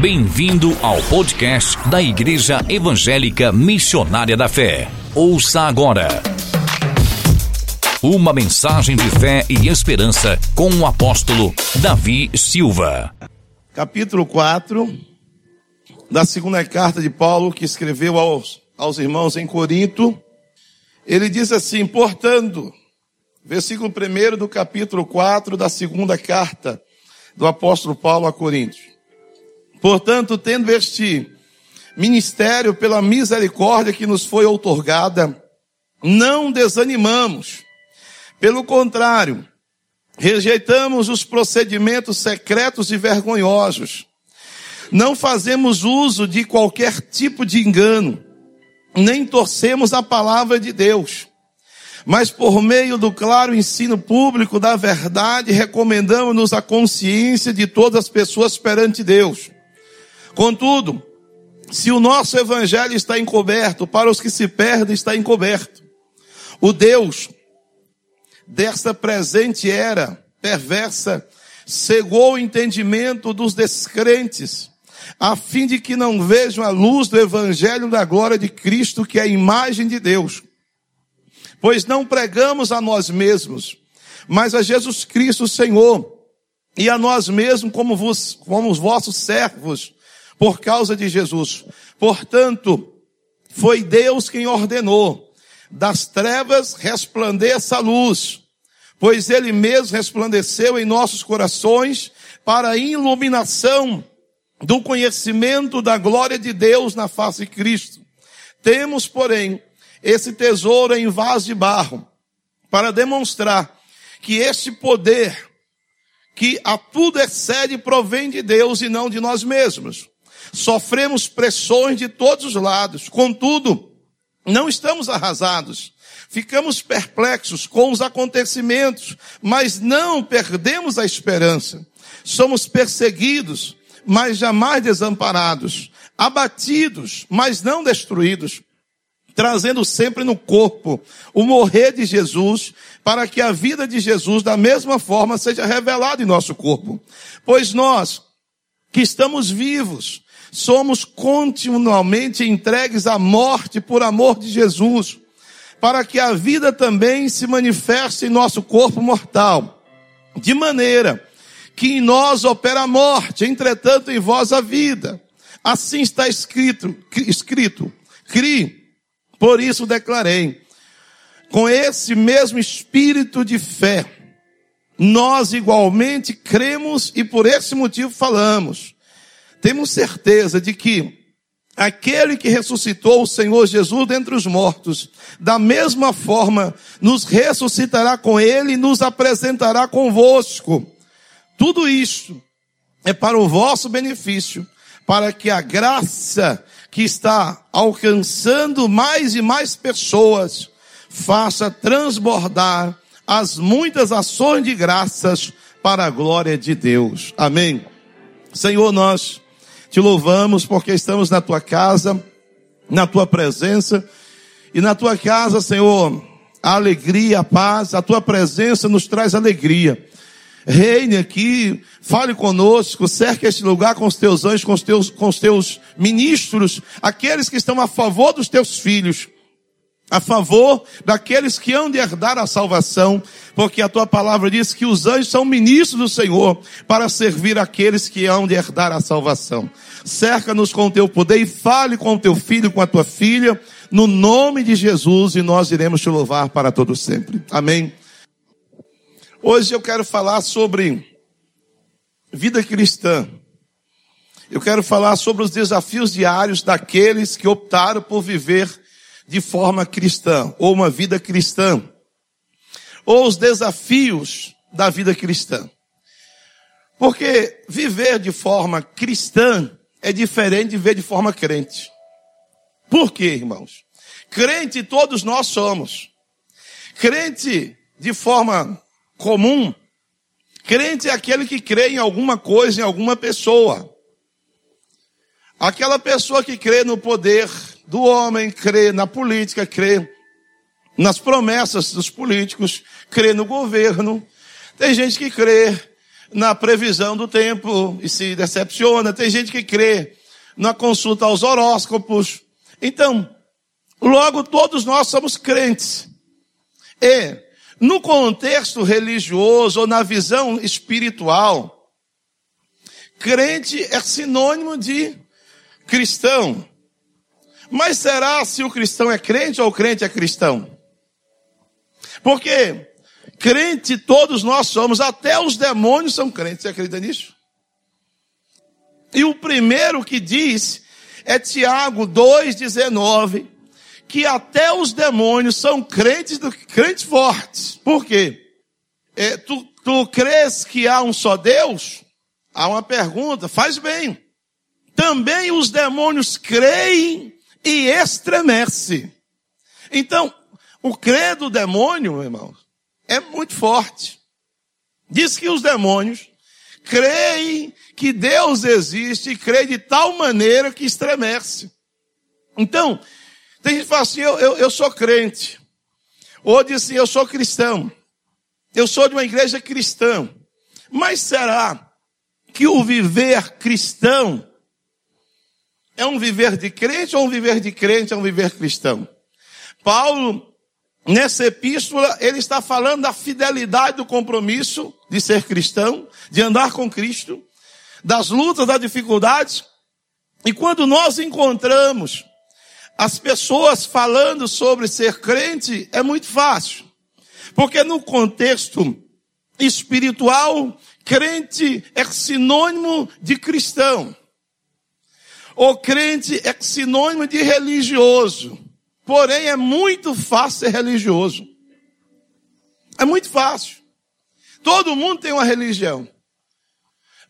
Bem-vindo ao podcast da Igreja Evangélica Missionária da Fé. Ouça agora. Uma mensagem de fé e esperança com o apóstolo Davi Silva. Capítulo 4 da segunda carta de Paulo que escreveu aos, aos irmãos em Corinto. Ele diz assim: portanto, versículo 1 do capítulo 4 da segunda carta do apóstolo Paulo a Coríntios. Portanto, tendo este ministério pela misericórdia que nos foi outorgada, não desanimamos. Pelo contrário, rejeitamos os procedimentos secretos e vergonhosos. Não fazemos uso de qualquer tipo de engano, nem torcemos a palavra de Deus. Mas por meio do claro ensino público da verdade, recomendamos-nos a consciência de todas as pessoas perante Deus. Contudo, se o nosso evangelho está encoberto, para os que se perdem está encoberto. O Deus desta presente era perversa cegou o entendimento dos descrentes, a fim de que não vejam a luz do evangelho da glória de Cristo, que é a imagem de Deus. Pois não pregamos a nós mesmos, mas a Jesus Cristo, Senhor, e a nós mesmos como, vos, como os vossos servos, por causa de Jesus. Portanto, foi Deus quem ordenou, das trevas resplandeça a luz, pois Ele mesmo resplandeceu em nossos corações para a iluminação do conhecimento da glória de Deus na face de Cristo. Temos, porém, esse tesouro em vaso de barro, para demonstrar que este poder, que a tudo excede, provém de Deus e não de nós mesmos. Sofremos pressões de todos os lados, contudo, não estamos arrasados. Ficamos perplexos com os acontecimentos, mas não perdemos a esperança. Somos perseguidos, mas jamais desamparados. Abatidos, mas não destruídos. Trazendo sempre no corpo o morrer de Jesus, para que a vida de Jesus, da mesma forma, seja revelada em nosso corpo. Pois nós, que estamos vivos, somos continuamente entregues à morte por amor de Jesus, para que a vida também se manifeste em nosso corpo mortal, de maneira que em nós opera a morte, entretanto em vós a vida. Assim está escrito, escrito, cri, por isso declarei, com esse mesmo espírito de fé, nós igualmente cremos e por esse motivo falamos temos certeza de que aquele que ressuscitou o Senhor Jesus dentre os mortos, da mesma forma nos ressuscitará com ele e nos apresentará convosco. Tudo isto é para o vosso benefício, para que a graça que está alcançando mais e mais pessoas faça transbordar as muitas ações de graças para a glória de Deus. Amém. Senhor, nós te louvamos porque estamos na tua casa, na tua presença. E na tua casa, Senhor, a alegria, a paz, a tua presença nos traz alegria. Reine aqui, fale conosco, cerque este lugar com os teus anjos, com os teus, com os teus ministros, aqueles que estão a favor dos teus filhos a favor daqueles que hão de herdar a salvação, porque a tua palavra diz que os anjos são ministros do Senhor para servir aqueles que hão de herdar a salvação. Cerca-nos com o teu poder e fale com o teu filho, com a tua filha, no nome de Jesus, e nós iremos te louvar para todo sempre. Amém. Hoje eu quero falar sobre vida cristã. Eu quero falar sobre os desafios diários daqueles que optaram por viver de forma cristã, ou uma vida cristã, ou os desafios da vida cristã. Porque viver de forma cristã é diferente de viver de forma crente. Por quê, irmãos? Crente todos nós somos. Crente de forma comum, crente é aquele que crê em alguma coisa, em alguma pessoa. Aquela pessoa que crê no poder do homem, crê na política, crê nas promessas dos políticos, crê no governo. Tem gente que crê na previsão do tempo e se decepciona. Tem gente que crê na consulta aos horóscopos. Então, logo todos nós somos crentes. E, no contexto religioso ou na visão espiritual, crente é sinônimo de cristão. Mas será se o cristão é crente ou o crente é cristão? Porque crente todos nós somos, até os demônios são crentes. Você acredita nisso? E o primeiro que diz é Tiago 2,19, que até os demônios são crentes, crentes fortes. Por quê? É, tu, tu crês que há um só Deus? Há uma pergunta, faz bem. Também os demônios creem e estremece. Então, o credo do demônio, irmãos, é muito forte. Diz que os demônios creem que Deus existe e creem de tal maneira que estremece. Então, tem gente que fala assim, eu, eu, eu sou crente. Ou diz assim, eu sou cristão. Eu sou de uma igreja cristã. Mas será que o viver cristão é um viver de crente ou um viver de crente é um viver cristão? Paulo, nessa epístola, ele está falando da fidelidade do compromisso de ser cristão, de andar com Cristo, das lutas, das dificuldades. E quando nós encontramos as pessoas falando sobre ser crente, é muito fácil. Porque no contexto espiritual, crente é sinônimo de cristão. O crente é sinônimo de religioso. Porém, é muito fácil ser religioso. É muito fácil. Todo mundo tem uma religião.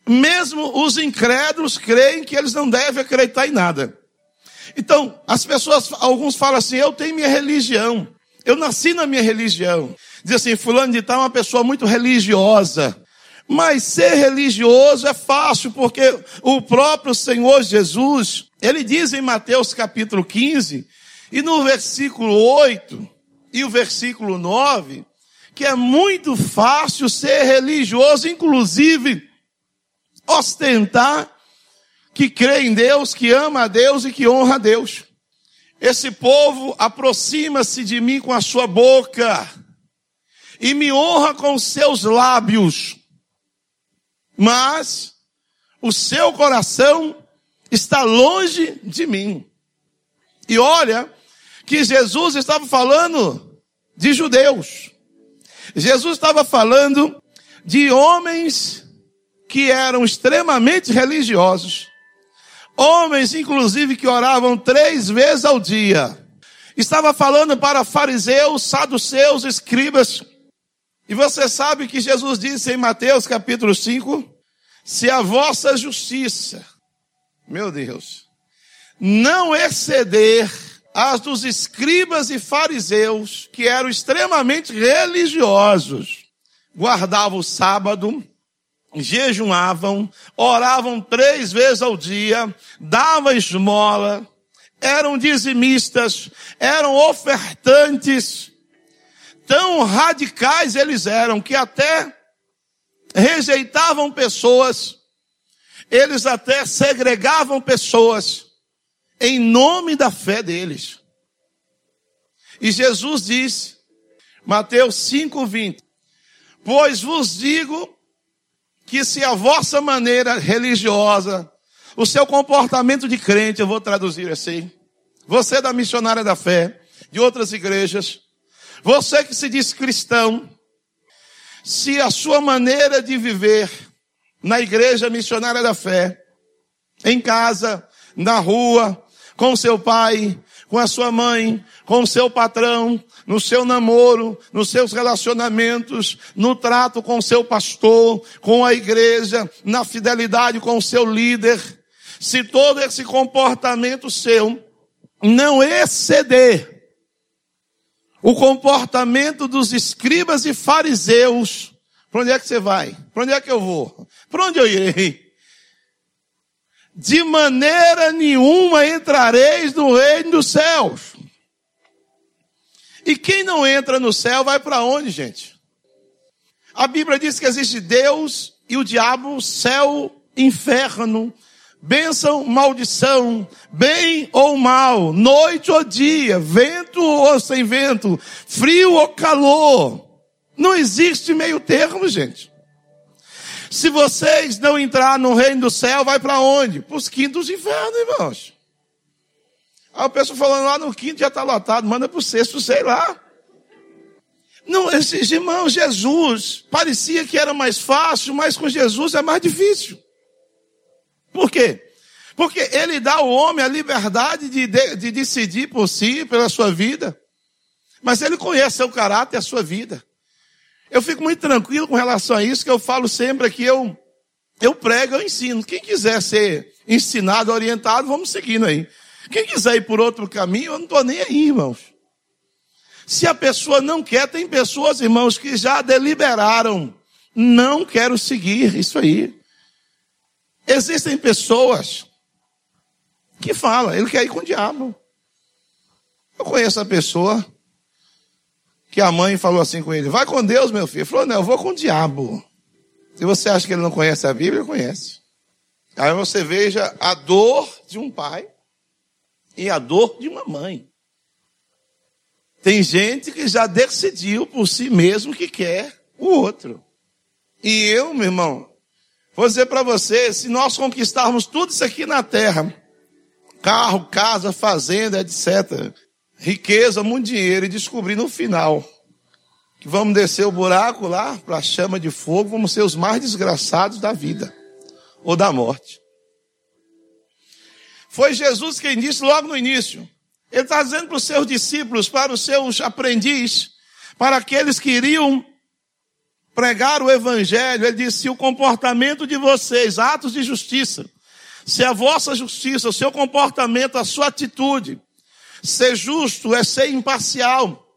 Mesmo os incrédulos creem que eles não devem acreditar em nada. Então, as pessoas, alguns falam assim, eu tenho minha religião. Eu nasci na minha religião. Diz assim, fulano de tal é uma pessoa muito religiosa. Mas ser religioso é fácil, porque o próprio Senhor Jesus, ele diz em Mateus capítulo 15, e no versículo 8 e o versículo 9, que é muito fácil ser religioso, inclusive ostentar que crê em Deus, que ama a Deus e que honra a Deus. Esse povo aproxima-se de mim com a sua boca e me honra com seus lábios, mas o seu coração está longe de mim. E olha que Jesus estava falando de judeus. Jesus estava falando de homens que eram extremamente religiosos. Homens, inclusive, que oravam três vezes ao dia. Estava falando para fariseus, saduceus, escribas, e você sabe que Jesus disse em Mateus capítulo 5: se a vossa justiça, meu Deus, não exceder as dos escribas e fariseus, que eram extremamente religiosos, guardavam o sábado, jejuavam, oravam três vezes ao dia, davam esmola, eram dizimistas, eram ofertantes, tão radicais eles eram que até rejeitavam pessoas, eles até segregavam pessoas em nome da fé deles. E Jesus disse, Mateus 5:20, pois vos digo que se a vossa maneira religiosa, o seu comportamento de crente, eu vou traduzir assim, você da missionária da fé, de outras igrejas, você que se diz cristão, se a sua maneira de viver na igreja missionária da fé, em casa, na rua, com seu pai, com a sua mãe, com o seu patrão, no seu namoro, nos seus relacionamentos, no trato com o seu pastor, com a igreja, na fidelidade com o seu líder. Se todo esse comportamento seu não exceder o comportamento dos escribas e fariseus. Para onde é que você vai? Para onde é que eu vou? Para onde eu irei? De maneira nenhuma entrareis no reino dos céus. E quem não entra no céu vai para onde, gente? A Bíblia diz que existe Deus e o diabo, céu, inferno, bênção, maldição, bem ou mal, noite ou dia, vento ou sem vento, frio ou calor. Não existe meio termo, gente. Se vocês não entrar no reino do céu, vai para onde? Para os quintos infernos, irmãos. Aí o pessoal falando lá no quinto já está lotado, manda para o sexto, sei lá. Não, esses irmãos, Jesus, parecia que era mais fácil, mas com Jesus é mais difícil. Por quê? Porque ele dá ao homem a liberdade de, de, de decidir por si, pela sua vida. Mas ele conhece seu caráter e a sua vida. Eu fico muito tranquilo com relação a isso, que eu falo sempre que eu, eu prego, eu ensino. Quem quiser ser ensinado, orientado, vamos seguindo aí. Quem quiser ir por outro caminho, eu não estou nem aí, irmãos. Se a pessoa não quer, tem pessoas, irmãos, que já deliberaram. Não quero seguir isso aí. Existem pessoas que falam, ele quer ir com o diabo. Eu conheço a pessoa que a mãe falou assim com ele: vai com Deus, meu filho. Ele falou: não, eu vou com o diabo. Se você acha que ele não conhece a Bíblia, conhece. Aí você veja a dor de um pai e a dor de uma mãe. Tem gente que já decidiu por si mesmo que quer o outro. E eu, meu irmão, vou dizer para você, se nós conquistarmos tudo isso aqui na terra, carro, casa, fazenda, etc., riqueza, muito dinheiro, e descobrir no final que vamos descer o buraco lá para a chama de fogo, vamos ser os mais desgraçados da vida ou da morte. Foi Jesus quem disse logo no início: ele está dizendo para os seus discípulos, para os seus aprendizes, para aqueles que iriam pregar o evangelho, ele disse: se o comportamento de vocês, atos de justiça, se a vossa justiça, o seu comportamento, a sua atitude, ser justo é ser imparcial,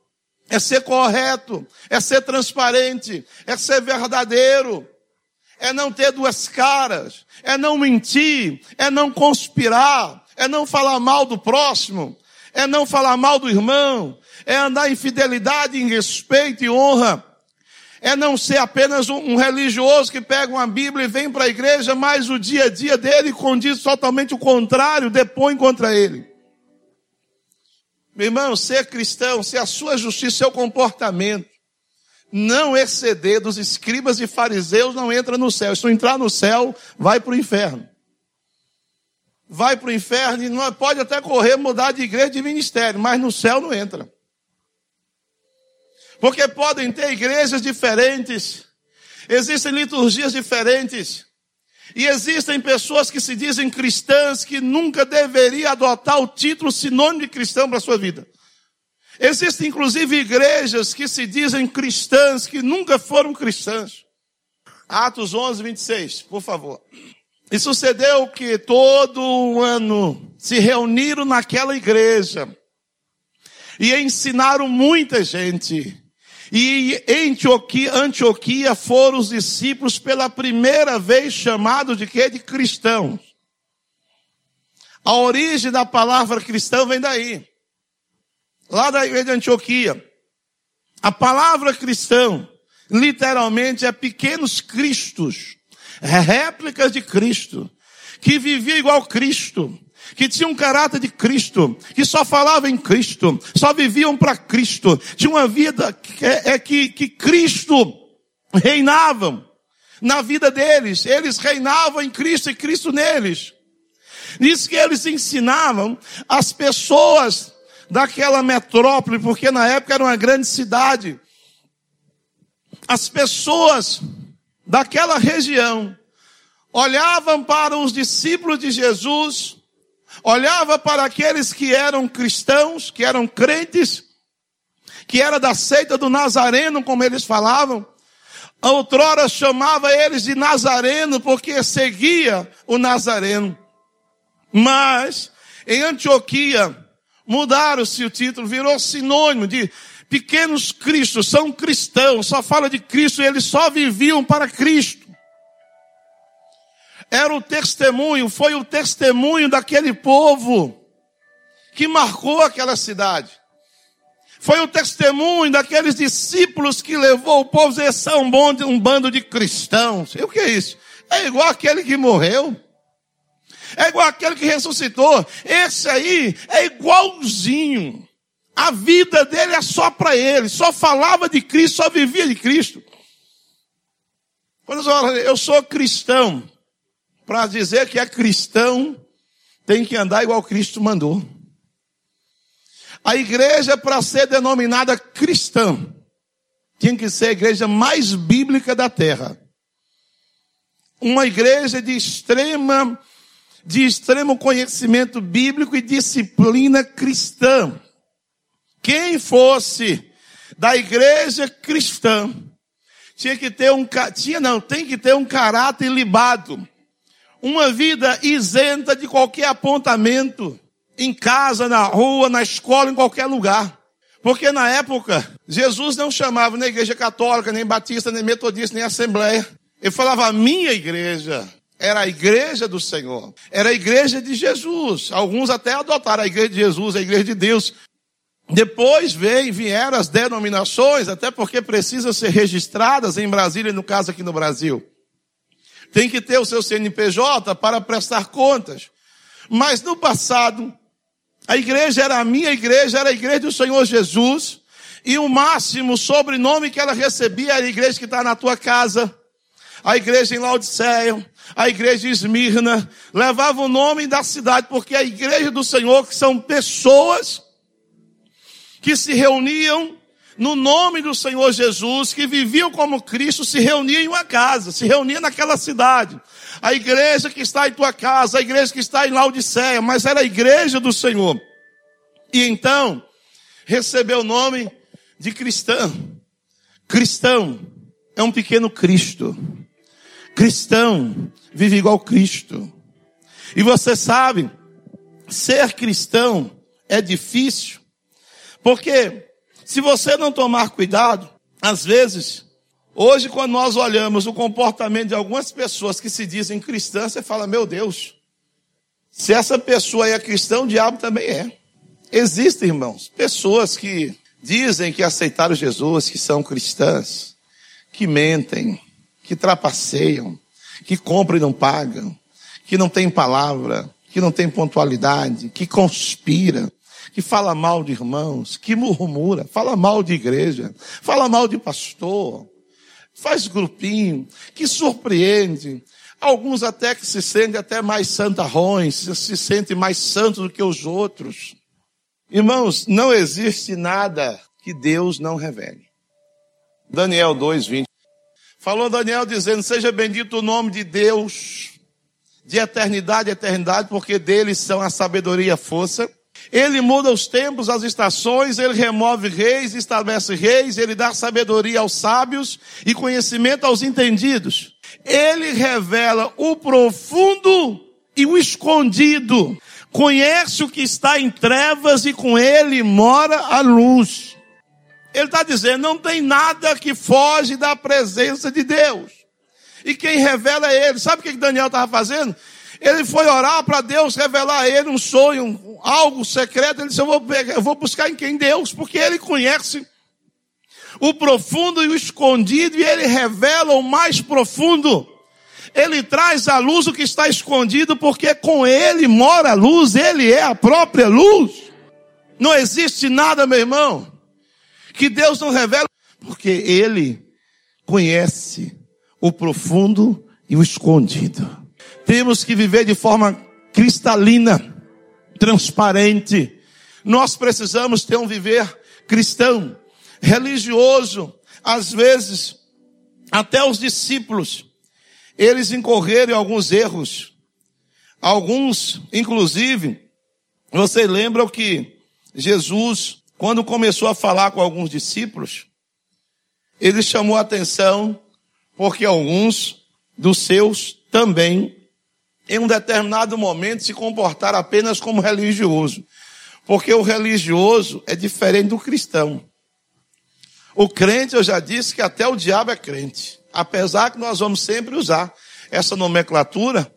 é ser correto, é ser transparente, é ser verdadeiro, é não ter duas caras, é não mentir, é não conspirar, é não falar mal do próximo, é não falar mal do irmão, é andar em fidelidade, em respeito e honra, é não ser apenas um, religioso que pega uma Bíblia e vem para a igreja, mas o dia a dia dele condiz totalmente o contrário, depõe contra ele. Meu irmão, ser cristão, ser a sua justiça, seu comportamento, não exceder dos escribas e fariseus, não entra no céu. Se não entrar no céu, vai para o inferno vai para o inferno e não pode até correr, mudar de igreja de ministério, mas no céu não entra. Porque podem ter igrejas diferentes, existem liturgias diferentes, e existem pessoas que se dizem cristãs que nunca deveriam adotar o título sinônimo de cristão para a sua vida. Existem inclusive igrejas que se dizem cristãs que nunca foram cristãs. Atos 11, 26, por favor. E sucedeu que todo ano se reuniram naquela igreja e ensinaram muita gente. E em Antioquia, Antioquia foram os discípulos pela primeira vez chamados de quê? De cristãos. A origem da palavra cristão vem daí. Lá da igreja de Antioquia. A palavra cristão, literalmente, é pequenos cristos réplicas de Cristo, que vivia igual Cristo, que tinha um caráter de Cristo, que só falava em Cristo, só viviam para Cristo, tinha uma vida que, é, é, que, que Cristo reinava na vida deles, eles reinavam em Cristo e Cristo neles. Diz que eles ensinavam as pessoas daquela metrópole, porque na época era uma grande cidade. As pessoas daquela região olhavam para os discípulos de Jesus, olhava para aqueles que eram cristãos, que eram crentes, que era da seita do Nazareno, como eles falavam. Outrora chamava eles de Nazareno porque seguia o Nazareno. Mas em Antioquia mudaram-se o título, virou sinônimo de pequenos cristos, são cristãos, só fala de Cristo, eles só viviam para Cristo. Era o testemunho, foi o testemunho daquele povo que marcou aquela cidade. Foi o testemunho daqueles discípulos que levou o povo a dizer, são um, um bando de cristãos. E o que é isso? É igual aquele que morreu. É igual aquele que ressuscitou. Esse aí é igualzinho. A vida dele é só para ele. Só falava de Cristo, só vivia de Cristo. Quando eu sou cristão, para dizer que é cristão, tem que andar igual Cristo mandou. A igreja, para ser denominada cristã, tinha que ser a igreja mais bíblica da terra. Uma igreja de extrema, de extremo conhecimento bíblico e disciplina cristã. Quem fosse da igreja cristã tinha que ter um tinha não, tem que ter um caráter libado. Uma vida isenta de qualquer apontamento em casa, na rua, na escola, em qualquer lugar. Porque na época, Jesus não chamava nem igreja católica, nem batista, nem metodista, nem assembleia. Ele falava minha igreja. Era a igreja do Senhor. Era a igreja de Jesus. Alguns até adotaram a igreja de Jesus, a igreja de Deus. Depois veio, vieram as denominações, até porque precisam ser registradas em Brasília, no caso aqui no Brasil. Tem que ter o seu CNPJ para prestar contas. Mas no passado, a igreja era a minha igreja, era a igreja do Senhor Jesus, e o máximo sobrenome que ela recebia era a igreja que está na tua casa, a igreja em Laodiceia, a igreja de Esmirna, levava o nome da cidade, porque a igreja do Senhor, que são pessoas que se reuniam no nome do Senhor Jesus, que viviam como Cristo, se reuniam em uma casa, se reuniam naquela cidade. A igreja que está em tua casa, a igreja que está em Laodiceia, mas era a igreja do Senhor. E então, recebeu o nome de cristão. Cristão é um pequeno Cristo. Cristão vive igual Cristo. E você sabe, ser cristão é difícil, porque se você não tomar cuidado, às vezes, hoje quando nós olhamos o comportamento de algumas pessoas que se dizem cristãs, você fala, meu Deus, se essa pessoa é cristã, o diabo também é. Existem, irmãos, pessoas que dizem que aceitaram Jesus, que são cristãs, que mentem, que trapaceiam, que compram e não pagam, que não tem palavra, que não tem pontualidade, que conspira, que fala mal de irmãos, que murmura, fala mal de igreja, fala mal de pastor, faz grupinho, que surpreende. Alguns até que se sentem até mais santarrões, se sentem mais santos do que os outros. Irmãos, não existe nada que Deus não revele. Daniel 2, 20. Falou Daniel dizendo: Seja bendito o nome de Deus, de eternidade a eternidade, porque dele são a sabedoria e a força. Ele muda os tempos, as estações, ele remove reis, estabelece reis, ele dá sabedoria aos sábios e conhecimento aos entendidos. Ele revela o profundo e o escondido. Conhece o que está em trevas e com ele mora a luz. Ele está dizendo, não tem nada que foge da presença de Deus. E quem revela é ele. Sabe o que Daniel estava fazendo? Ele foi orar para Deus revelar a ele um sonho, algo secreto. Ele disse: eu vou, pegar, eu vou buscar em quem Deus, porque ele conhece o profundo e o escondido, e ele revela o mais profundo. Ele traz à luz o que está escondido, porque com ele mora a luz, ele é a própria luz. Não existe nada, meu irmão, que Deus não revela, porque ele conhece o profundo e o escondido. Temos que viver de forma cristalina, transparente. Nós precisamos ter um viver cristão, religioso. Às vezes, até os discípulos, eles incorreram em alguns erros. Alguns, inclusive, você lembra que Jesus, quando começou a falar com alguns discípulos, ele chamou a atenção porque alguns dos seus também em um determinado momento, se comportar apenas como religioso. Porque o religioso é diferente do cristão. O crente, eu já disse que até o diabo é crente. Apesar que nós vamos sempre usar essa nomenclatura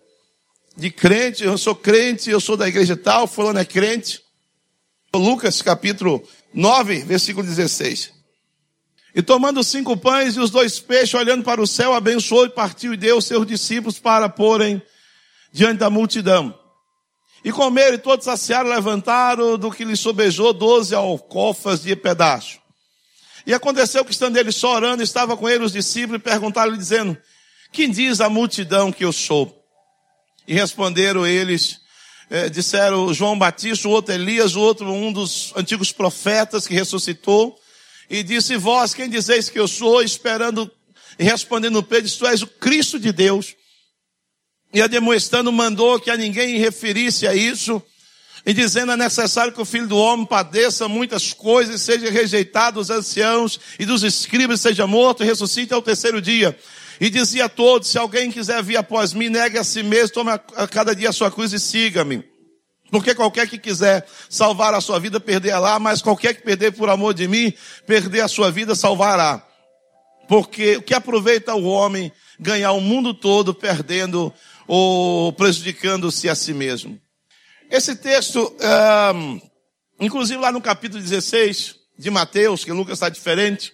de crente, eu sou crente, eu sou da igreja tal, fulano é crente. Lucas capítulo 9, versículo 16. E tomando cinco pães e os dois peixes, olhando para o céu, abençoou e partiu e deu aos seus discípulos para porem diante da multidão. E comeram e todos saciaram, levantaram do que lhes sobejou doze alcofas de pedaço. E aconteceu que estando ele só orando, estava com ele os discípulos e perguntaram-lhe dizendo, quem diz a multidão que eu sou? E responderam eles, eh, disseram João Batista, o outro Elias, o outro um dos antigos profetas que ressuscitou. E disse, vós, quem dizeis que eu sou? Esperando e respondendo Pedro, tu és o Cristo de Deus. E admoestando mandou que a ninguém referisse a isso, e dizendo é necessário que o filho do homem padeça muitas coisas, seja rejeitado dos anciãos e dos escribas, seja morto e ressuscite ao terceiro dia. E dizia a todos, se alguém quiser vir após mim, negue a si mesmo, tome a cada dia a sua cruz e siga-me. Porque qualquer que quiser salvar a sua vida, perderá, mas qualquer que perder por amor de mim, perder a sua vida, salvará. Porque o que aproveita o homem ganhar o mundo todo perdendo ou prejudicando-se a si mesmo? Esse texto, um, inclusive lá no capítulo 16 de Mateus, que Lucas está diferente,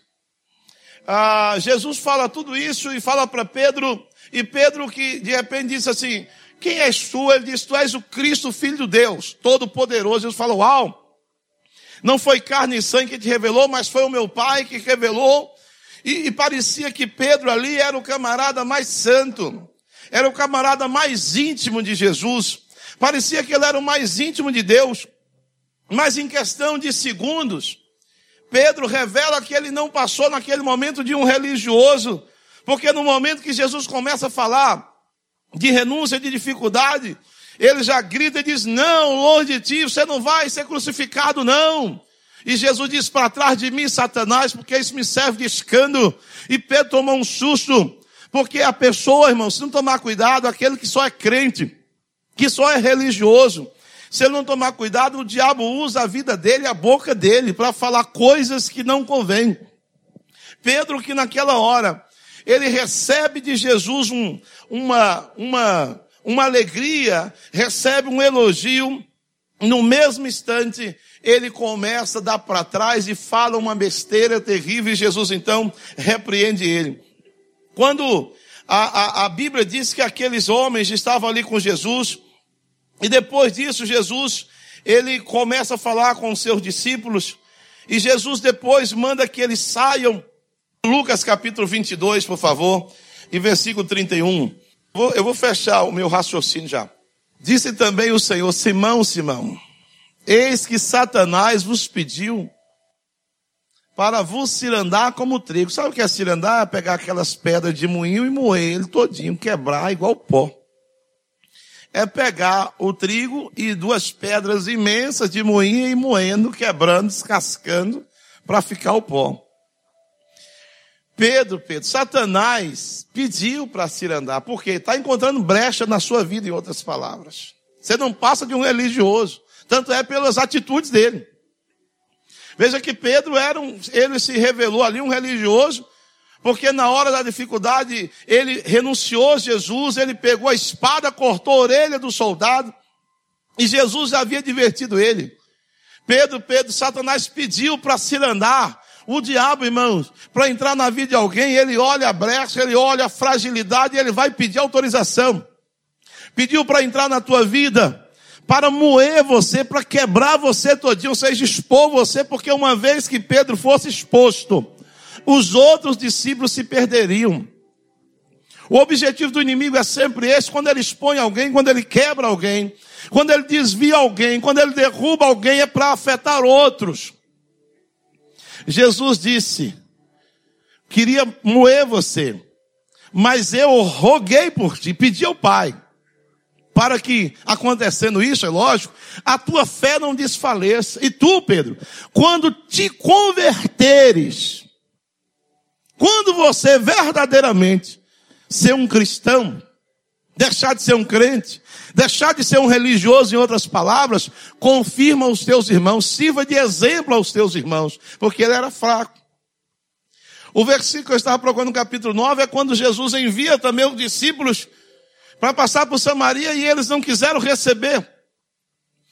uh, Jesus fala tudo isso e fala para Pedro, e Pedro que de repente disse assim, quem és tu? Ele diz, tu és o Cristo, Filho de Deus, Todo-Poderoso. Jesus fala, uau, não foi carne e sangue que te revelou, mas foi o meu Pai que revelou. E, e parecia que Pedro ali era o camarada mais santo, era o camarada mais íntimo de Jesus. Parecia que ele era o mais íntimo de Deus. Mas em questão de segundos, Pedro revela que ele não passou naquele momento de um religioso, porque no momento que Jesus começa a falar de renúncia, de dificuldade, ele já grita e diz: Não, longe de ti, você não vai ser crucificado, não. E Jesus diz: Para trás de mim, Satanás, porque isso me serve de escândalo. E Pedro toma um susto, porque a pessoa, irmão, se não tomar cuidado, aquele que só é crente, que só é religioso, se ele não tomar cuidado, o diabo usa a vida dele, a boca dele, para falar coisas que não convêm. Pedro, que naquela hora, ele recebe de Jesus um, uma, uma, uma alegria, recebe um elogio, no mesmo instante, ele começa a dar para trás e fala uma besteira terrível, e Jesus então repreende ele. Quando a, a, a Bíblia diz que aqueles homens estavam ali com Jesus, e depois disso, Jesus, ele começa a falar com os seus discípulos, e Jesus depois manda que eles saiam. Lucas capítulo 22, por favor, e versículo 31. Eu vou fechar o meu raciocínio já. Disse também o Senhor, Simão, Simão, eis que Satanás vos pediu para vos cirandar como trigo. Sabe o que é cirandar? É pegar aquelas pedras de moinho e moer ele todinho, quebrar igual pó é pegar o trigo e duas pedras imensas de moinho e moendo, quebrando, descascando, para ficar o pó. Pedro, Pedro, Satanás pediu para cirandar, porque está encontrando brecha na sua vida, em outras palavras. Você não passa de um religioso, tanto é pelas atitudes dele. Veja que Pedro era um, ele se revelou ali um religioso, porque na hora da dificuldade, ele renunciou a Jesus, ele pegou a espada, cortou a orelha do soldado, e Jesus havia divertido ele. Pedro, Pedro, Satanás pediu para se andar. O diabo, irmãos, para entrar na vida de alguém, ele olha a brecha, ele olha a fragilidade ele vai pedir autorização. Pediu para entrar na tua vida, para moer você, para quebrar você todinho, ou seja, expor você, porque uma vez que Pedro fosse exposto, os outros discípulos se perderiam. O objetivo do inimigo é sempre esse, quando ele expõe alguém, quando ele quebra alguém, quando ele desvia alguém, quando ele derruba alguém, é para afetar outros. Jesus disse, queria moer você, mas eu roguei por ti, pedi ao Pai, para que, acontecendo isso, é lógico, a tua fé não desfaleça. E tu, Pedro, quando te converteres, quando você verdadeiramente ser um cristão, deixar de ser um crente, deixar de ser um religioso, em outras palavras, confirma os teus irmãos, sirva de exemplo aos teus irmãos, porque ele era fraco. O versículo que eu estava procurando no capítulo 9 é quando Jesus envia também os discípulos para passar por Samaria e eles não quiseram receber.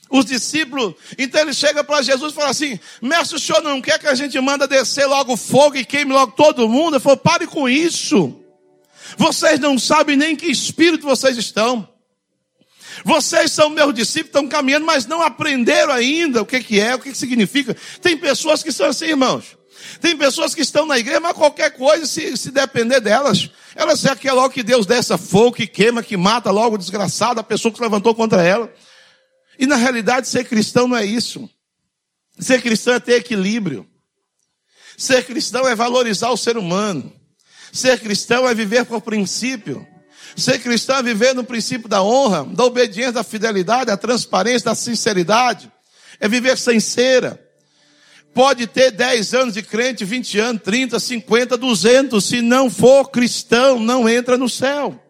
Os discípulos, então ele chega para Jesus e fala assim: Mestre, o senhor não quer que a gente manda descer logo fogo e queime logo todo mundo? Ele falou: pare com isso. Vocês não sabem nem que espírito vocês estão. Vocês são meus discípulos, estão caminhando, mas não aprenderam ainda o que, é, o que significa. Tem pessoas que são assim, irmãos. Tem pessoas que estão na igreja, mas qualquer coisa, se, se depender delas, elas quer logo que Deus dessa fogo, que queima, que mata logo o desgraçado, a pessoa que se levantou contra ela. E na realidade, ser cristão não é isso. Ser cristão é ter equilíbrio. Ser cristão é valorizar o ser humano. Ser cristão é viver por princípio. Ser cristão é viver no princípio da honra, da obediência, da fidelidade, da transparência, da sinceridade. É viver sem cera. Pode ter 10 anos de crente, 20 anos, 30, 50, 200. Se não for cristão, não entra no céu.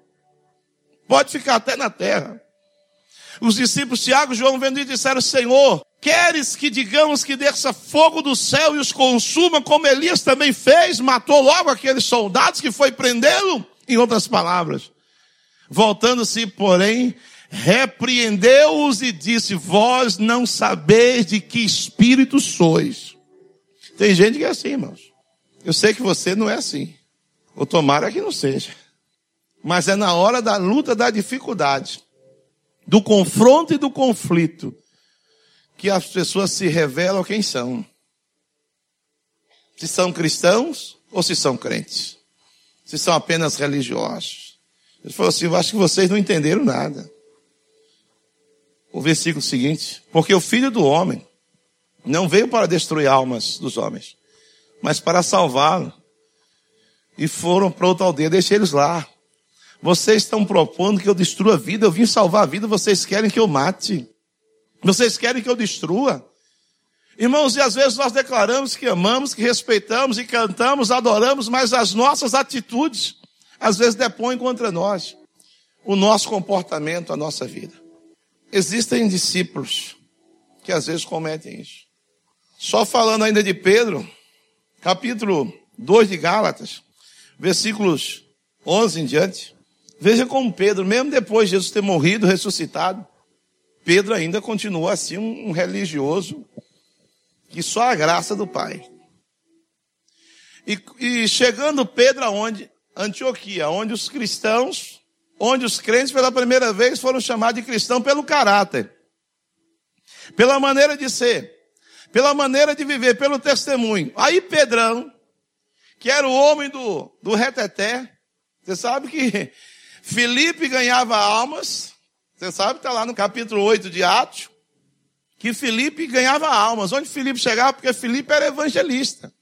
Pode ficar até na terra. Os discípulos Tiago e João vendo isso disseram, Senhor, queres que digamos que desça fogo do céu e os consuma, como Elias também fez, matou logo aqueles soldados que foi prendê-lo? Em outras palavras, voltando-se, porém, repreendeu-os e disse, vós não sabeis de que espírito sois. Tem gente que é assim, irmãos. Eu sei que você não é assim. Ou tomara que não seja. Mas é na hora da luta, da dificuldade do confronto e do conflito, que as pessoas se revelam quem são. Se são cristãos ou se são crentes. Se são apenas religiosos. Ele falou assim: Eu acho que vocês não entenderam nada. O versículo seguinte: Porque o filho do homem não veio para destruir almas dos homens, mas para salvá-lo. E foram para outra aldeia, deixei eles lá. Vocês estão propondo que eu destrua a vida, eu vim salvar a vida, vocês querem que eu mate. Vocês querem que eu destrua. Irmãos, e às vezes nós declaramos que amamos, que respeitamos e cantamos, adoramos, mas as nossas atitudes às vezes depõem contra nós o nosso comportamento, a nossa vida. Existem discípulos que às vezes cometem isso. Só falando ainda de Pedro, capítulo 2 de Gálatas, versículos 11 em diante. Veja como Pedro, mesmo depois de Jesus ter morrido, ressuscitado, Pedro ainda continua assim um, religioso que só a graça do Pai. E, e chegando Pedro aonde? Antioquia, onde os cristãos, onde os crentes pela primeira vez foram chamados de cristão pelo caráter, pela maneira de ser, pela maneira de viver, pelo testemunho. Aí Pedrão, que era o homem do, do reteté, você sabe que Felipe ganhava almas. Você sabe, está lá no capítulo 8 de Atos, que Felipe ganhava almas. Onde Felipe chegava? Porque Felipe era evangelista.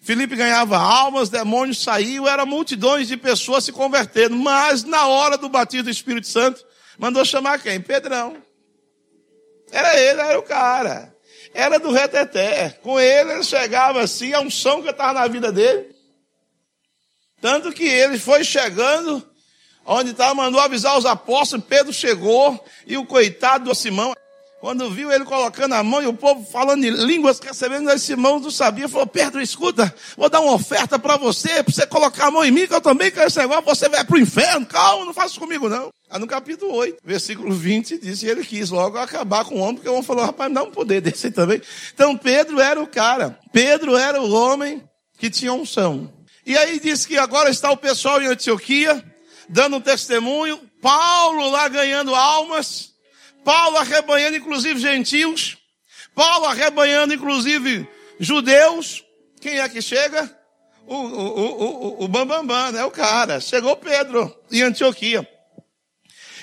Felipe ganhava almas, demônios saíam, era multidões de pessoas se convertendo. Mas na hora do batismo do Espírito Santo, mandou chamar quem? Pedrão. Era ele, era o cara. Era do reteté. Com ele, ele chegava assim, a unção que estava na vida dele. Tanto que ele foi chegando, onde estava, mandou avisar os apóstolos, Pedro chegou, e o coitado do Simão, quando viu ele colocando a mão e o povo falando em línguas, recebendo as Simão não sabia, falou, Pedro, escuta, vou dar uma oferta para você, para você colocar a mão em mim, que eu também quero esse negócio, você vai para o inferno, calma, não faça comigo não. Aí no capítulo 8, versículo 20, disse, ele quis logo acabar com o homem, porque o homem falou, rapaz, me dá um poder desse também. Então Pedro era o cara, Pedro era o homem que tinha unção. E aí disse que agora está o pessoal em Antioquia, dando um testemunho, Paulo lá ganhando almas, Paulo arrebanhando inclusive gentios, Paulo arrebanhando inclusive judeus. Quem é que chega? O, o, o, o, Bambambam, Bam, Bam, né? O cara. Chegou Pedro em Antioquia.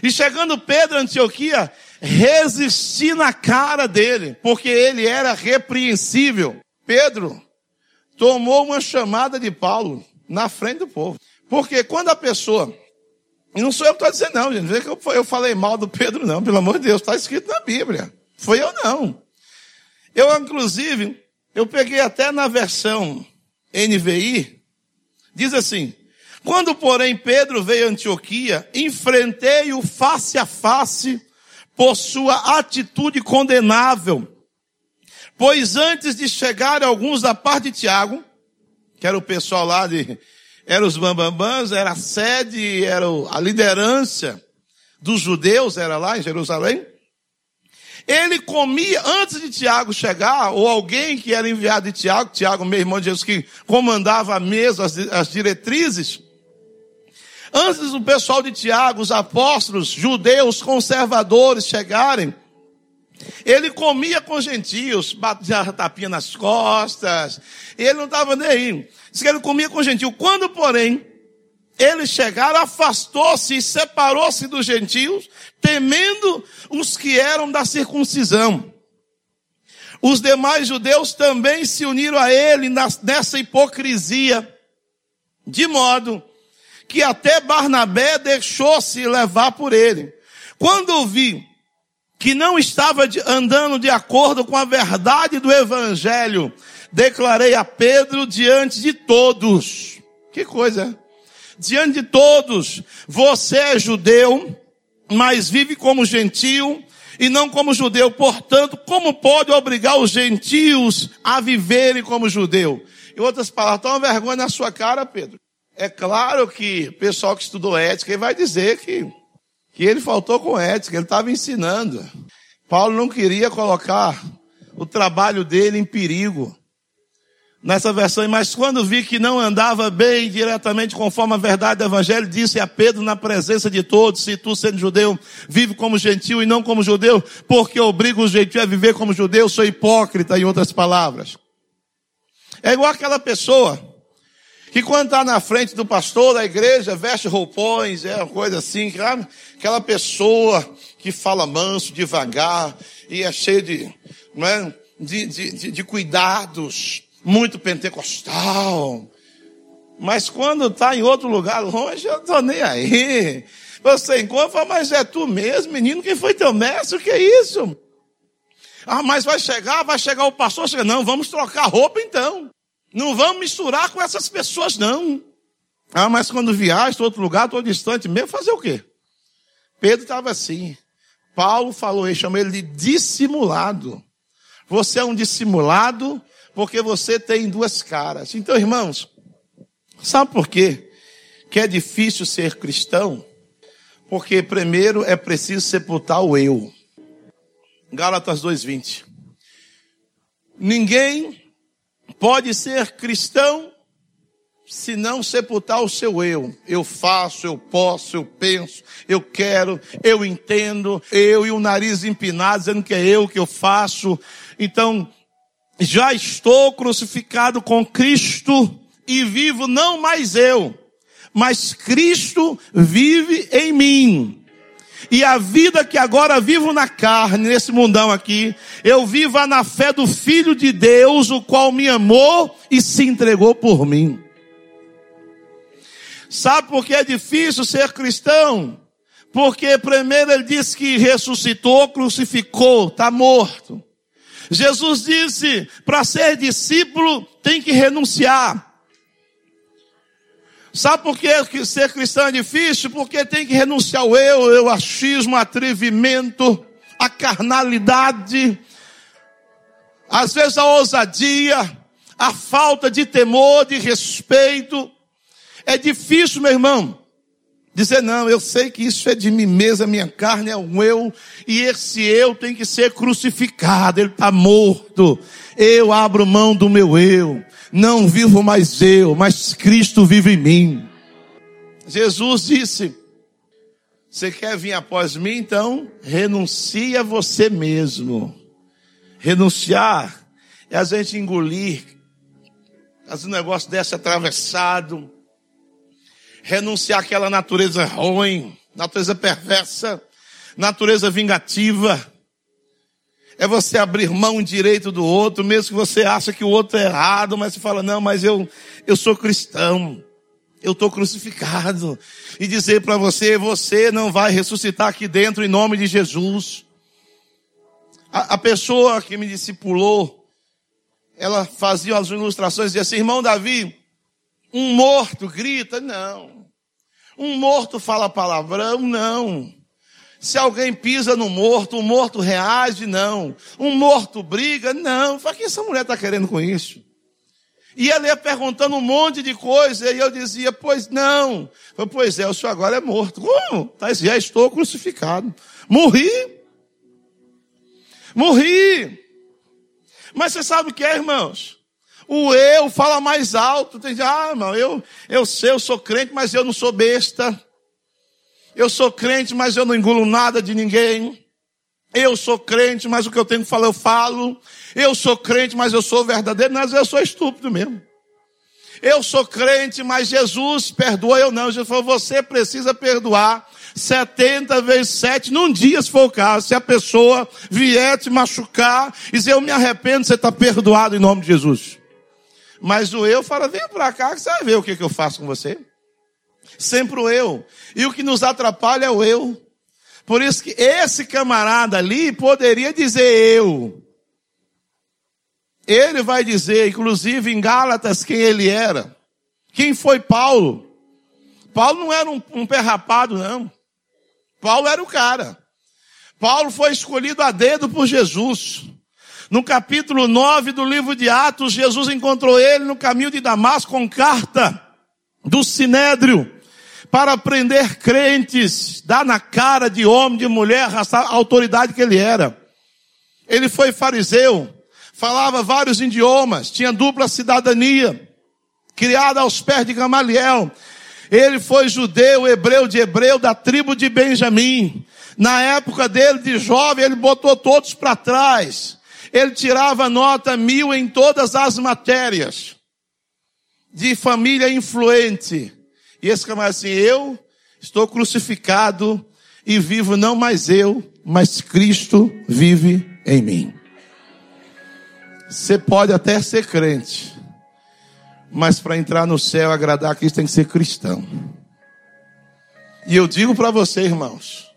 E chegando Pedro em Antioquia, resisti na cara dele, porque ele era repreensível. Pedro tomou uma chamada de Paulo na frente do povo. Porque quando a pessoa e não sou eu que estou dizendo, não, gente. Não é que eu, eu falei mal do Pedro, não. Pelo amor de Deus, está escrito na Bíblia. Foi eu, não. Eu, inclusive, eu peguei até na versão NVI, diz assim: Quando, porém, Pedro veio a Antioquia, enfrentei-o face a face por sua atitude condenável. Pois antes de chegar alguns da parte de Tiago, que era o pessoal lá de eram os bambambãs, era a sede, era a liderança dos judeus, era lá em Jerusalém. Ele comia, antes de Tiago chegar, ou alguém que era enviado de Tiago, Tiago, meu irmão de Jesus, que comandava a mesa, as, as diretrizes, antes do pessoal de Tiago, os apóstolos, judeus, conservadores chegarem, ele comia com gentios, batia tapinha nas costas, ele não estava nem aí. Diz que ele comia com gentios. Quando, porém, eles chegaram, afastou-se e separou-se dos gentios, temendo os que eram da circuncisão. Os demais judeus também se uniram a ele nessa hipocrisia, de modo que até Barnabé deixou-se levar por ele. Quando ouvi que não estava andando de acordo com a verdade do evangelho, declarei a Pedro diante de todos. Que coisa! Diante de todos, você é judeu, mas vive como gentio e não como judeu. Portanto, como pode obrigar os gentios a viverem como judeu? Em outras palavras, toma vergonha na sua cara, Pedro. É claro que o pessoal que estudou ética vai dizer que que ele faltou com ética, ele estava ensinando. Paulo não queria colocar o trabalho dele em perigo nessa versão, mas quando vi que não andava bem diretamente conforme a verdade do evangelho, disse a Pedro na presença de todos, se tu sendo judeu, vive como gentil e não como judeu, porque obriga os gentios a viver como judeu, sou hipócrita, em outras palavras. É igual aquela pessoa que quando está na frente do pastor da igreja, veste roupões, é uma coisa assim, sabe? Aquela pessoa que fala manso, devagar, e é cheio de, não é? de, de, de, cuidados, muito pentecostal. Mas quando está em outro lugar longe, eu estou nem aí. Você encontra, mas é tu mesmo, menino, quem foi teu mestre? O que é isso? Ah, mas vai chegar, vai chegar o pastor, chega, não, vamos trocar roupa então. Não vamos misturar com essas pessoas, não. Ah, mas quando viaja, estou outro lugar, estou distante mesmo, fazer o quê? Pedro estava assim. Paulo falou, ele chamou ele de dissimulado. Você é um dissimulado porque você tem duas caras. Então, irmãos, sabe por quê? Que é difícil ser cristão? Porque primeiro é preciso sepultar o eu. Gálatas 2:20. Ninguém pode ser cristão se não sepultar o seu eu. Eu faço, eu posso, eu penso, eu quero, eu entendo, eu e o nariz empinado dizendo que é eu que eu faço. Então, já estou crucificado com Cristo e vivo não mais eu, mas Cristo vive em mim. E a vida que agora vivo na carne, nesse mundão aqui, eu vivo na fé do Filho de Deus, o qual me amou e se entregou por mim. Sabe por que é difícil ser cristão? Porque primeiro ele disse que ressuscitou, crucificou, está morto. Jesus disse, para ser discípulo tem que renunciar. Sabe por que ser cristão é difícil? Porque tem que renunciar ao eu, eu achismo, atrevimento, a carnalidade, às vezes a ousadia, a falta de temor, de respeito. É difícil, meu irmão, dizer não, eu sei que isso é de mim mesmo, a minha carne é um eu, e esse eu tem que ser crucificado, ele está morto. Eu abro mão do meu eu. Não vivo mais eu, mas Cristo vive em mim. Jesus disse: Você quer vir após mim? Então renuncie a você mesmo. Renunciar é a gente engolir, fazer um negócio desse atravessado, renunciar àquela natureza ruim, natureza perversa, natureza vingativa é você abrir mão direito do outro, mesmo que você acha que o outro é errado, mas você fala, não, mas eu, eu sou cristão. Eu estou crucificado. E dizer para você, você não vai ressuscitar aqui dentro em nome de Jesus. A, a pessoa que me discipulou, ela fazia as ilustrações e dizia assim, irmão Davi, um morto grita? Não. Um morto fala palavrão? Não. Se alguém pisa no morto, o morto reage? Não. Um morto briga? Não. O que essa mulher está querendo com isso? E ela ia perguntando um monte de coisa, e eu dizia, pois não. Eu, pois é, o senhor agora é morto. Como? Tá, já estou crucificado. Morri. Morri. Mas você sabe o que é, irmãos? O eu fala mais alto. Tem ah, irmão, eu, eu sei, eu sou crente, mas eu não sou besta. Eu sou crente, mas eu não engulo nada de ninguém. Eu sou crente, mas o que eu tenho que falar eu falo. Eu sou crente, mas eu sou verdadeiro. Mas eu sou estúpido mesmo. Eu sou crente, mas Jesus perdoa eu não. Jesus falou, você precisa perdoar 70 vezes 7 num dia, se for o caso. Se a pessoa vier te machucar e dizer, eu me arrependo, você está perdoado em nome de Jesus. Mas o eu fala, vem para cá que você vai ver o que, que eu faço com você. Sempre o eu. E o que nos atrapalha é o eu. Por isso que esse camarada ali poderia dizer eu. Ele vai dizer, inclusive em Gálatas, quem ele era. Quem foi Paulo? Paulo não era um, um pé rapado, não. Paulo era o cara. Paulo foi escolhido a dedo por Jesus. No capítulo 9 do livro de Atos, Jesus encontrou ele no caminho de Damasco com carta do Sinédrio para prender crentes, dar na cara de homem, de mulher, a autoridade que ele era. Ele foi fariseu, falava vários idiomas, tinha dupla cidadania, criado aos pés de Gamaliel. Ele foi judeu, hebreu de hebreu, da tribo de Benjamim. Na época dele de jovem, ele botou todos para trás. Ele tirava nota mil em todas as matérias. De família influente. E esse camarada assim, eu estou crucificado e vivo não mais eu, mas Cristo vive em mim. Você pode até ser crente, mas para entrar no céu, agradar a Cristo, tem que ser cristão. E eu digo para você, irmãos,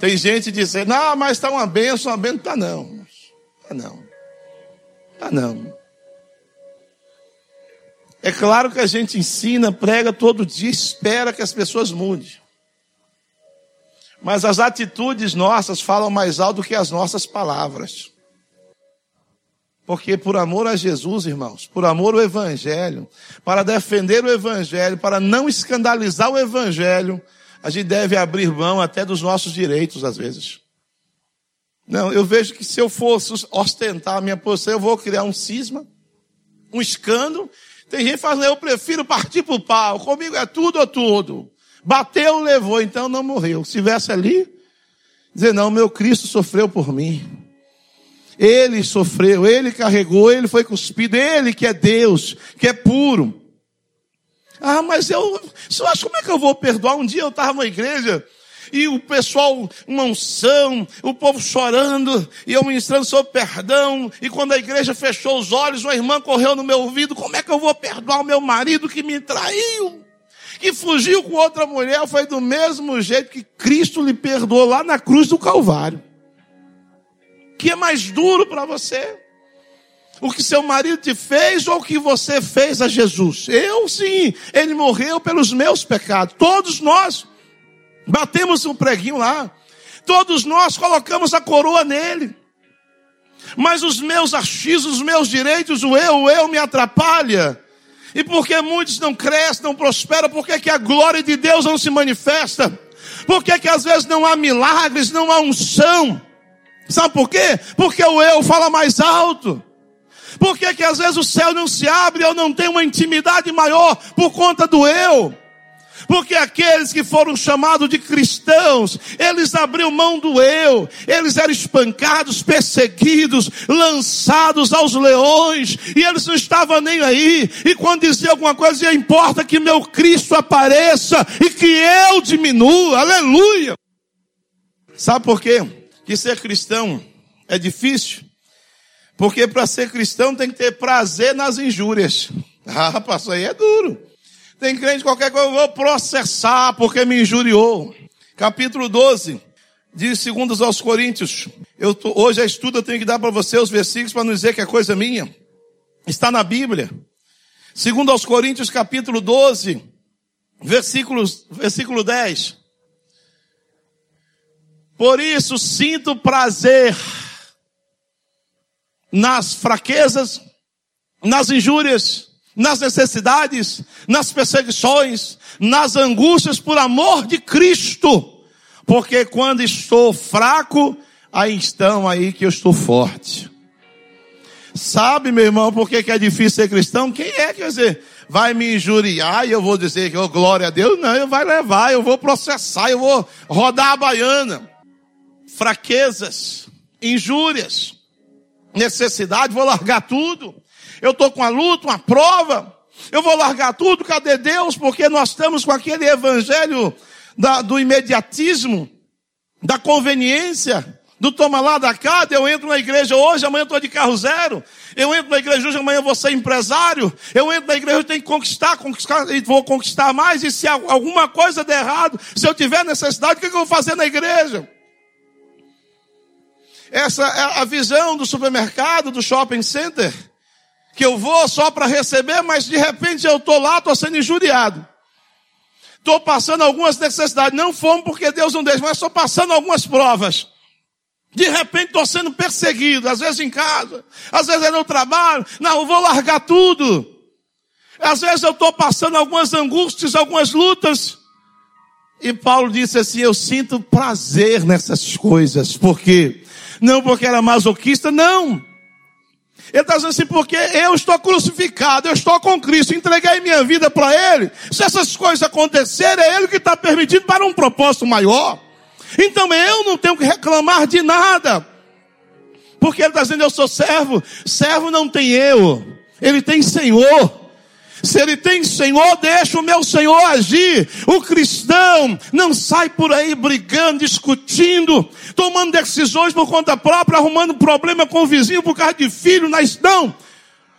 tem gente dizendo, não, mas está uma benção, uma benção, tá não. Tá não. Tá não. É claro que a gente ensina, prega todo dia, espera que as pessoas mudem. Mas as atitudes nossas falam mais alto do que as nossas palavras. Porque por amor a Jesus, irmãos, por amor ao Evangelho, para defender o Evangelho, para não escandalizar o Evangelho, a gente deve abrir mão até dos nossos direitos, às vezes. Não, eu vejo que se eu fosse ostentar a minha posição, eu vou criar um cisma, um escândalo, tem gente falando, eu prefiro partir para o pau. Comigo é tudo ou tudo. Bateu, levou, então não morreu. Se estivesse ali, dizer, não, meu Cristo sofreu por mim. Ele sofreu, ele carregou, ele foi cuspido, ele que é Deus, que é puro. Ah, mas eu, eu acho como é que eu vou perdoar? Um dia eu estava numa igreja, e o pessoal, uma unção, o povo chorando, e eu ministrando sobre perdão, e quando a igreja fechou os olhos, uma irmã correu no meu ouvido, como é que eu vou perdoar o meu marido que me traiu? Que fugiu com outra mulher, foi do mesmo jeito que Cristo lhe perdoou lá na cruz do Calvário. Que é mais duro para você? o que seu marido te fez ou o que você fez a Jesus. Eu sim, ele morreu pelos meus pecados. Todos nós. Batemos um preguinho lá. Todos nós colocamos a coroa nele. Mas os meus achismos, os meus direitos, o eu, o eu me atrapalha. E porque muitos não crescem, não prosperam, porque que a glória de Deus não se manifesta? Porque que às vezes não há milagres, não há unção? Sabe por quê? Porque o eu fala mais alto. Por que que às vezes o céu não se abre, eu não tenho uma intimidade maior por conta do eu? Porque aqueles que foram chamados de cristãos, eles abriram mão do eu, eles eram espancados, perseguidos, lançados aos leões, e eles não estavam nem aí. E quando dizia alguma coisa, dizia, importa que meu Cristo apareça e que eu diminua. Aleluia! Sabe por quê? Que ser cristão é difícil? Porque para ser cristão tem que ter prazer nas injúrias. Ah, pastor, aí é duro. Tem crente qualquer coisa, eu vou processar porque me injuriou. Capítulo 12, de segundos aos Coríntios. Eu tô, hoje a estudo eu tenho que dar para você os versículos para não dizer que é coisa minha. Está na Bíblia. Segundo aos Coríntios, capítulo 12, versículos, versículo 10. Por isso sinto prazer nas fraquezas, nas injúrias, nas necessidades, nas perseguições, nas angústias por amor de Cristo. Porque quando estou fraco, aí estão aí que eu estou forte. Sabe, meu irmão, por que, é difícil ser cristão? Quem é que dizer, vai me injuriar e eu vou dizer que oh, glória a Deus? Não, eu vai levar, eu vou processar, eu vou rodar a baiana. Fraquezas, injúrias, necessidade, vou largar tudo. Eu estou com a luta, uma prova. Eu vou largar tudo, cadê Deus? Porque nós estamos com aquele evangelho da, do imediatismo, da conveniência do toma lá da cá, eu entro na igreja hoje, amanhã estou de carro zero. Eu entro na igreja hoje, amanhã vou ser empresário. Eu entro na igreja, eu tenho que conquistar, conquistar e vou conquistar mais. E se alguma coisa der errado, se eu tiver necessidade, o que eu vou fazer na igreja? Essa é a visão do supermercado, do shopping center, que eu vou só para receber, mas de repente eu estou lá, estou sendo injuriado. Estou passando algumas necessidades. Não fomos porque Deus não deixa, mas estou passando algumas provas. De repente estou sendo perseguido, às vezes em casa, às vezes é no trabalho. Não, eu vou largar tudo. Às vezes eu estou passando algumas angústias, algumas lutas. E Paulo disse assim: Eu sinto prazer nessas coisas. Por quê? Não porque era masoquista, não. Ele está dizendo assim, porque eu estou crucificado, eu estou com Cristo, entreguei minha vida para Ele. Se essas coisas acontecerem, é Ele que está permitido para um propósito maior. Então eu não tenho que reclamar de nada. Porque ele está dizendo, eu sou servo. Servo não tem eu. Ele tem Senhor. Se ele tem Senhor, deixa o meu Senhor agir. O cristão não sai por aí brigando, discutindo, tomando decisões por conta própria, arrumando problema com o vizinho por causa de filho. Não.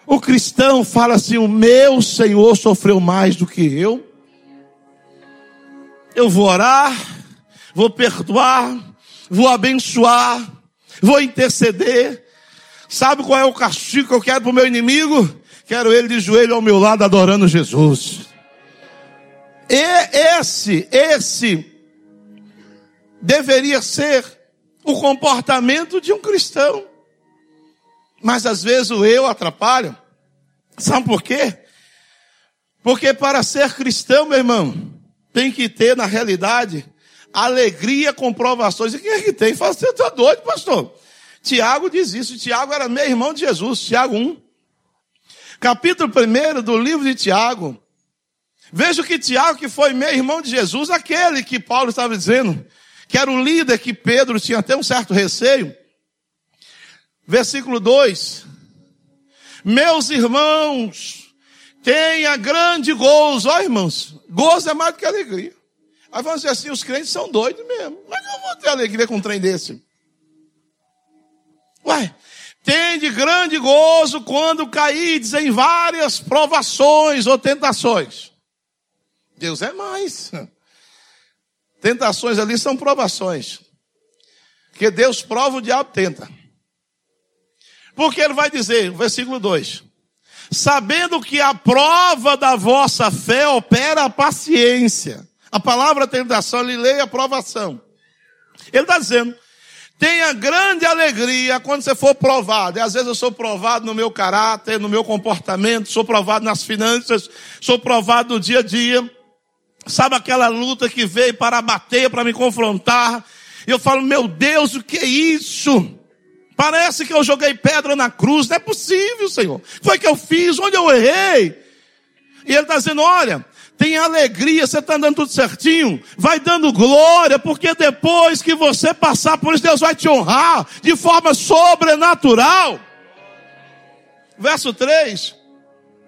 O cristão fala assim: o meu Senhor sofreu mais do que eu. Eu vou orar, vou perdoar, vou abençoar, vou interceder. Sabe qual é o castigo que eu quero para o meu inimigo? Quero ele de joelho ao meu lado adorando Jesus. E esse, esse deveria ser o comportamento de um cristão. Mas às vezes o eu atrapalha. Sabe por quê? Porque para ser cristão, meu irmão, tem que ter na realidade alegria com provações. E quem é que tem? Fala, você está doido, pastor? Tiago diz isso. Tiago era meu irmão de Jesus. Tiago 1. Capítulo 1 do livro de Tiago. Veja que Tiago, que foi meu irmão de Jesus, aquele que Paulo estava dizendo, que era o líder que Pedro tinha até um certo receio. Versículo 2. Meus irmãos, tenha grande gozo. Ó, irmãos, gozo é mais do que alegria. Aí vamos dizer assim, os crentes são doidos mesmo. Mas eu vou ter alegria com um trem desse. Ué, tem de grande gozo quando caídes em várias provações ou tentações. Deus é mais. Tentações ali são provações. Porque Deus prova, o diabo tenta. Porque ele vai dizer, versículo 2: Sabendo que a prova da vossa fé opera a paciência. A palavra tentação, ele lê a aprovação. Ele está dizendo, tenha grande alegria quando você for provado. E às vezes eu sou provado no meu caráter, no meu comportamento, sou provado nas finanças, sou provado no dia a dia. Sabe aquela luta que veio para bater, para me confrontar? E eu falo, meu Deus, o que é isso? Parece que eu joguei pedra na cruz. Não é possível, Senhor. Foi que eu fiz, onde eu errei. E ele está dizendo, olha, tem alegria, você está andando tudo certinho, vai dando glória, porque depois que você passar por isso, Deus vai te honrar de forma sobrenatural. Verso 3: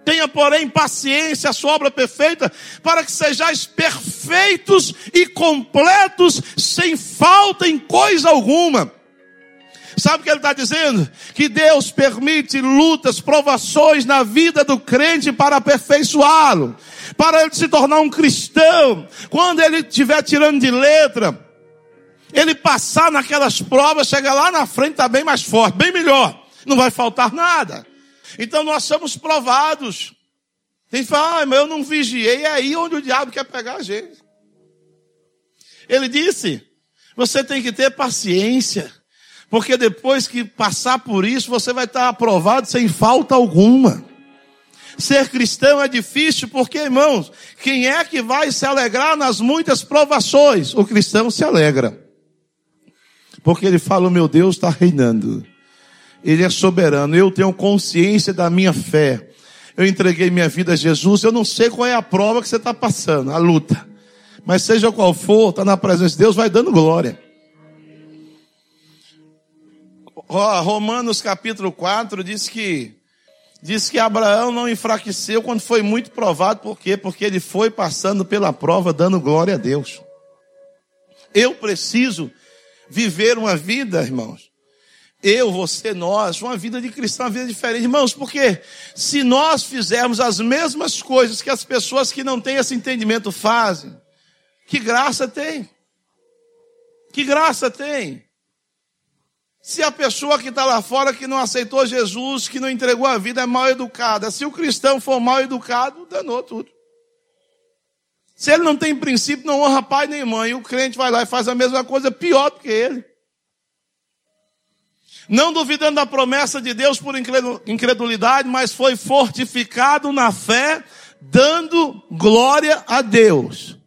Tenha, porém, paciência, a sua obra perfeita, para que sejais perfeitos e completos, sem falta em coisa alguma. Sabe o que ele está dizendo? Que Deus permite lutas, provações na vida do crente para aperfeiçoá-lo, para ele se tornar um cristão. Quando ele estiver tirando de letra, ele passar naquelas provas, chega lá na frente, está bem mais forte, bem melhor. Não vai faltar nada. Então nós somos provados. Tem que falar, ah, mas eu não vigiei, é aí onde o diabo quer pegar a gente. Ele disse, você tem que ter paciência. Porque depois que passar por isso, você vai estar aprovado sem falta alguma. Ser cristão é difícil porque, irmãos, quem é que vai se alegrar nas muitas provações? O cristão se alegra. Porque ele fala: o meu Deus está reinando. Ele é soberano. Eu tenho consciência da minha fé. Eu entreguei minha vida a Jesus. Eu não sei qual é a prova que você está passando, a luta. Mas seja qual for, está na presença de Deus, vai dando glória. Romanos capítulo 4 diz que diz que Abraão não enfraqueceu quando foi muito provado, por quê? Porque ele foi passando pela prova dando glória a Deus. Eu preciso viver uma vida, irmãos. Eu, você, nós, uma vida de cristão, uma vida diferente. Irmãos, porque se nós fizermos as mesmas coisas que as pessoas que não têm esse entendimento fazem, que graça tem? Que graça tem? Se a pessoa que está lá fora, que não aceitou Jesus, que não entregou a vida, é mal educada. Se o cristão for mal educado, danou tudo. Se ele não tem princípio, não honra pai nem mãe. O crente vai lá e faz a mesma coisa, pior do que ele. Não duvidando da promessa de Deus por incredulidade, mas foi fortificado na fé, dando glória a Deus.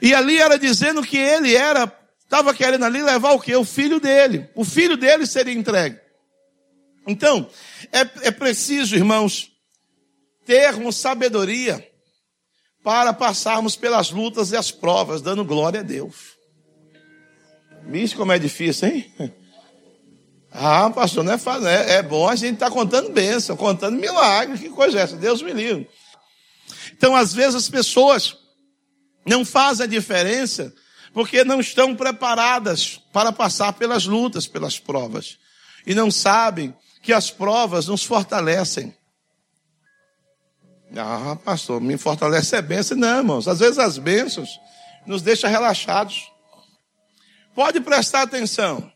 E ali era dizendo que ele era Estava querendo ali levar o quê? O filho dele. O filho dele seria entregue. Então, é, é preciso, irmãos, termos sabedoria para passarmos pelas lutas e as provas, dando glória a Deus. Vixe, como é difícil, hein? Ah, pastor, não é fácil. É, é bom a gente estar tá contando bênção, contando milagre. Que coisa é essa? Deus me livre. Então, às vezes, as pessoas não fazem a diferença porque não estão preparadas para passar pelas lutas, pelas provas. E não sabem que as provas nos fortalecem. Ah, pastor, me fortalece é bênção. Não, irmãos. Às vezes as bênçãos nos deixam relaxados. Pode prestar atenção.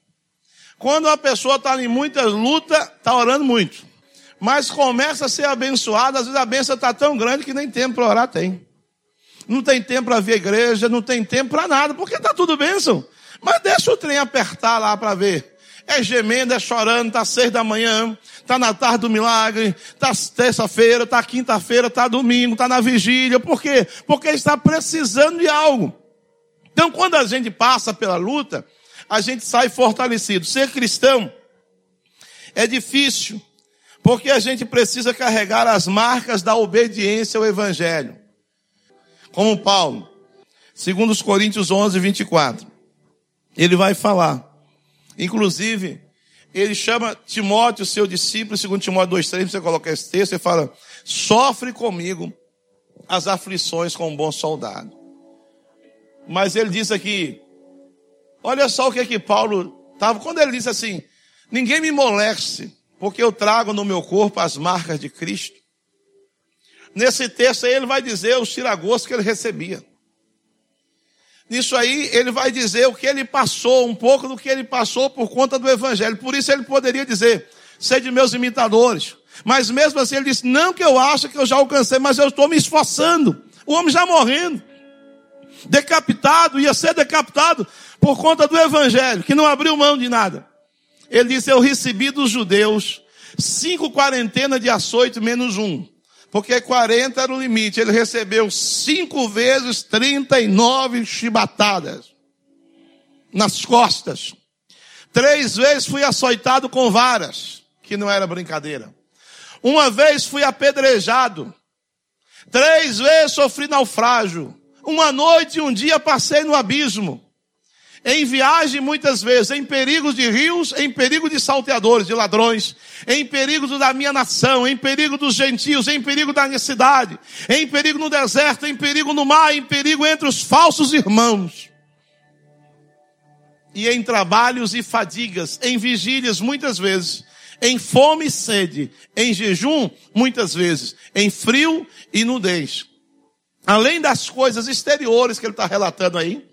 Quando uma pessoa está em muita luta, está orando muito. Mas começa a ser abençoada, às vezes a bênção está tão grande que nem tempo para orar tem não tem tempo para ver igreja, não tem tempo para nada, porque está tudo bênção. Mas deixa o trem apertar lá para ver. É gemendo, é chorando, está seis da manhã, está na tarde do milagre, está terça-feira, está quinta-feira, está domingo, está na vigília. Por quê? Porque está precisando de algo. Então, quando a gente passa pela luta, a gente sai fortalecido. Ser cristão é difícil, porque a gente precisa carregar as marcas da obediência ao Evangelho como Paulo, segundo os Coríntios 11, 24. Ele vai falar. Inclusive, ele chama Timóteo, seu discípulo, segundo Timóteo 2, 3, você coloca esse texto, ele fala, sofre comigo as aflições como um bom soldado. Mas ele diz aqui, olha só o que é que Paulo estava, quando ele disse assim, ninguém me moleste, porque eu trago no meu corpo as marcas de Cristo. Nesse texto aí ele vai dizer os tiragostos que ele recebia. Nisso aí ele vai dizer o que ele passou, um pouco do que ele passou por conta do evangelho. Por isso ele poderia dizer, sede meus imitadores. Mas mesmo assim ele disse, não que eu acho que eu já alcancei, mas eu estou me esforçando. O homem já morrendo. Decapitado, ia ser decapitado por conta do evangelho, que não abriu mão de nada. Ele disse, eu recebi dos judeus cinco quarentenas de açoite menos um porque 40 era o limite. Ele recebeu cinco vezes 39 chibatadas nas costas. Três vezes fui açoitado com varas, que não era brincadeira. Uma vez fui apedrejado. Três vezes sofri naufrágio. Uma noite e um dia passei no abismo em viagem muitas vezes, em perigos de rios, em perigo de salteadores, de ladrões, em perigo da minha nação, em perigo dos gentios, em perigo da minha cidade, em perigo no deserto, em perigo no mar, em perigo entre os falsos irmãos. E em trabalhos e fadigas, em vigílias muitas vezes, em fome e sede, em jejum muitas vezes, em frio e nudez. Além das coisas exteriores que ele está relatando aí,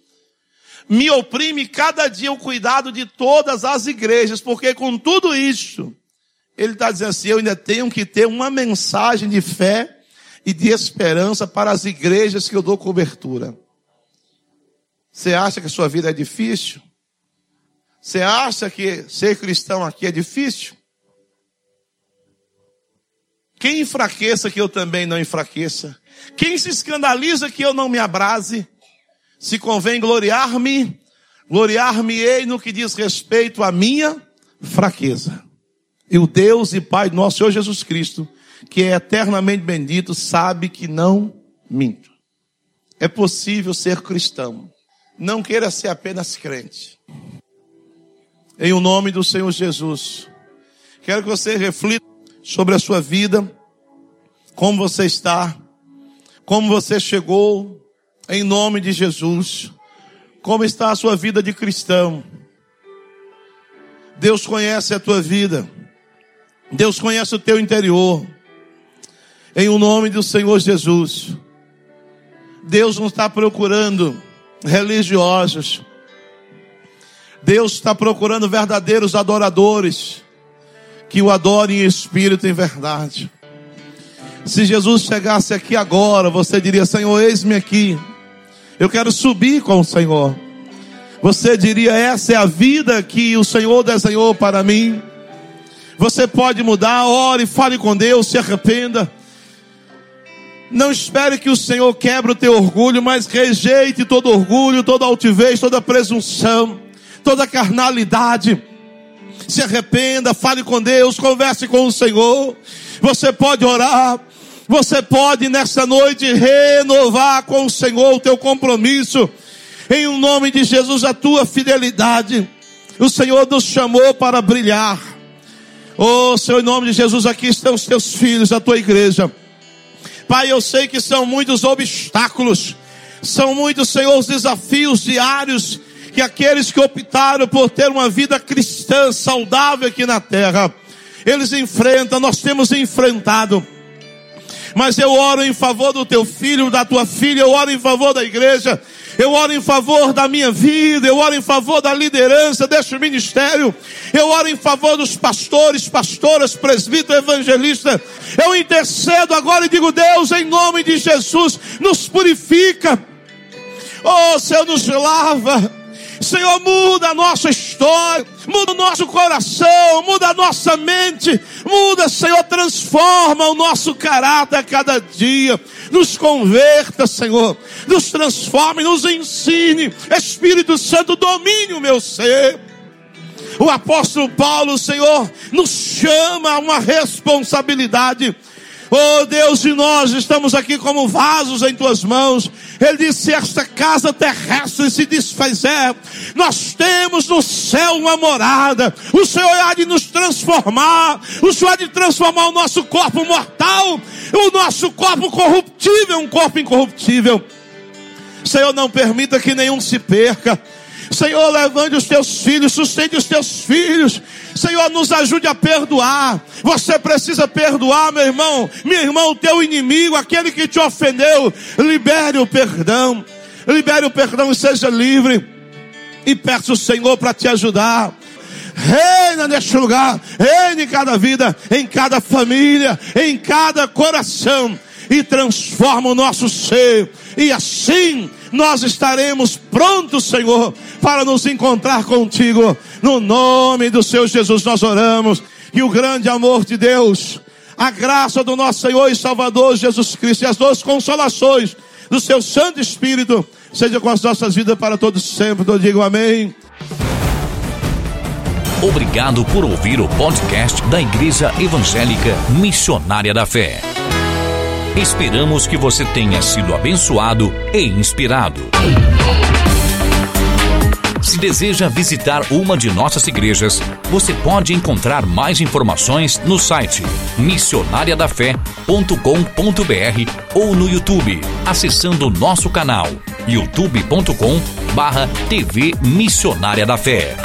me oprime cada dia o cuidado de todas as igrejas, porque com tudo isso, ele está dizendo assim: eu ainda tenho que ter uma mensagem de fé e de esperança para as igrejas que eu dou cobertura. Você acha que a sua vida é difícil? Você acha que ser cristão aqui é difícil? Quem enfraqueça que eu também não enfraqueça? Quem se escandaliza que eu não me abrase? Se convém gloriar-me, Gloriar-me-ei no que diz respeito à minha fraqueza. E o Deus e Pai do nosso Senhor Jesus Cristo, que é eternamente bendito, sabe que não minto. É possível ser cristão. Não queira ser apenas crente. Em o nome do Senhor Jesus, quero que você reflita sobre a sua vida, como você está, como você chegou, em nome de Jesus. Como está a sua vida de cristão? Deus conhece a tua vida. Deus conhece o teu interior. Em o nome do Senhor Jesus. Deus não está procurando religiosos. Deus está procurando verdadeiros adoradores que o adorem em espírito e em verdade. Se Jesus chegasse aqui agora, você diria: Senhor, eis-me aqui. Eu quero subir com o Senhor. Você diria: essa é a vida que o Senhor desenhou para mim. Você pode mudar, ore, fale com Deus, se arrependa. Não espere que o Senhor quebre o teu orgulho, mas rejeite todo orgulho, toda altivez, toda presunção, toda carnalidade. Se arrependa, fale com Deus, converse com o Senhor. Você pode orar, você pode nessa noite renovar com o Senhor o teu compromisso, em o nome de Jesus, a tua fidelidade. O Senhor nos chamou para brilhar. Oh, Senhor, em nome de Jesus, aqui estão os teus filhos, a tua igreja. Pai, eu sei que são muitos obstáculos, são muitos, Senhor, os desafios diários que aqueles que optaram por ter uma vida cristã saudável aqui na terra, eles enfrentam, nós temos enfrentado mas eu oro em favor do teu filho, da tua filha, eu oro em favor da igreja, eu oro em favor da minha vida, eu oro em favor da liderança deste ministério, eu oro em favor dos pastores, pastoras, presbíteros, evangelistas. Eu intercedo agora e digo: Deus, em nome de Jesus, nos purifica. Oh, Senhor, nos lava Senhor, muda a nossa história, muda o nosso coração, muda a nossa mente, muda, Senhor, transforma o nosso caráter a cada dia. Nos converta, Senhor, nos transforme, nos ensine. Espírito Santo, domine o meu ser. O apóstolo Paulo, Senhor, nos chama a uma responsabilidade Oh Deus, e nós estamos aqui como vasos em tuas mãos. Ele disse: se esta casa terrestre se desfizer, nós temos no céu uma morada. O Senhor há de nos transformar. O Senhor há de transformar o nosso corpo mortal, o nosso corpo corruptível, um corpo incorruptível. Senhor, não permita que nenhum se perca. Senhor, levante os teus filhos, sustente os teus filhos. Senhor, nos ajude a perdoar. Você precisa perdoar, meu irmão, meu irmão, o teu inimigo, aquele que te ofendeu. Libere o perdão. Libere o perdão e seja livre. E peça o Senhor para te ajudar. Reina neste lugar, reina em cada vida, em cada família, em cada coração e transforma o nosso ser. E assim nós estaremos prontos, Senhor, para nos encontrar contigo. No nome do Senhor Jesus nós oramos. E o grande amor de Deus, a graça do nosso Senhor e Salvador Jesus Cristo e as duas consolações do seu Santo Espírito, seja com as nossas vidas para todos sempre. Eu digo amém. Obrigado por ouvir o podcast da Igreja Evangélica Missionária da Fé. Esperamos que você tenha sido abençoado e inspirado. Se deseja visitar uma de nossas igrejas, você pode encontrar mais informações no site missionariadafé.com.br ou no YouTube, acessando nosso canal youtube.com/tv Missionária da Fé.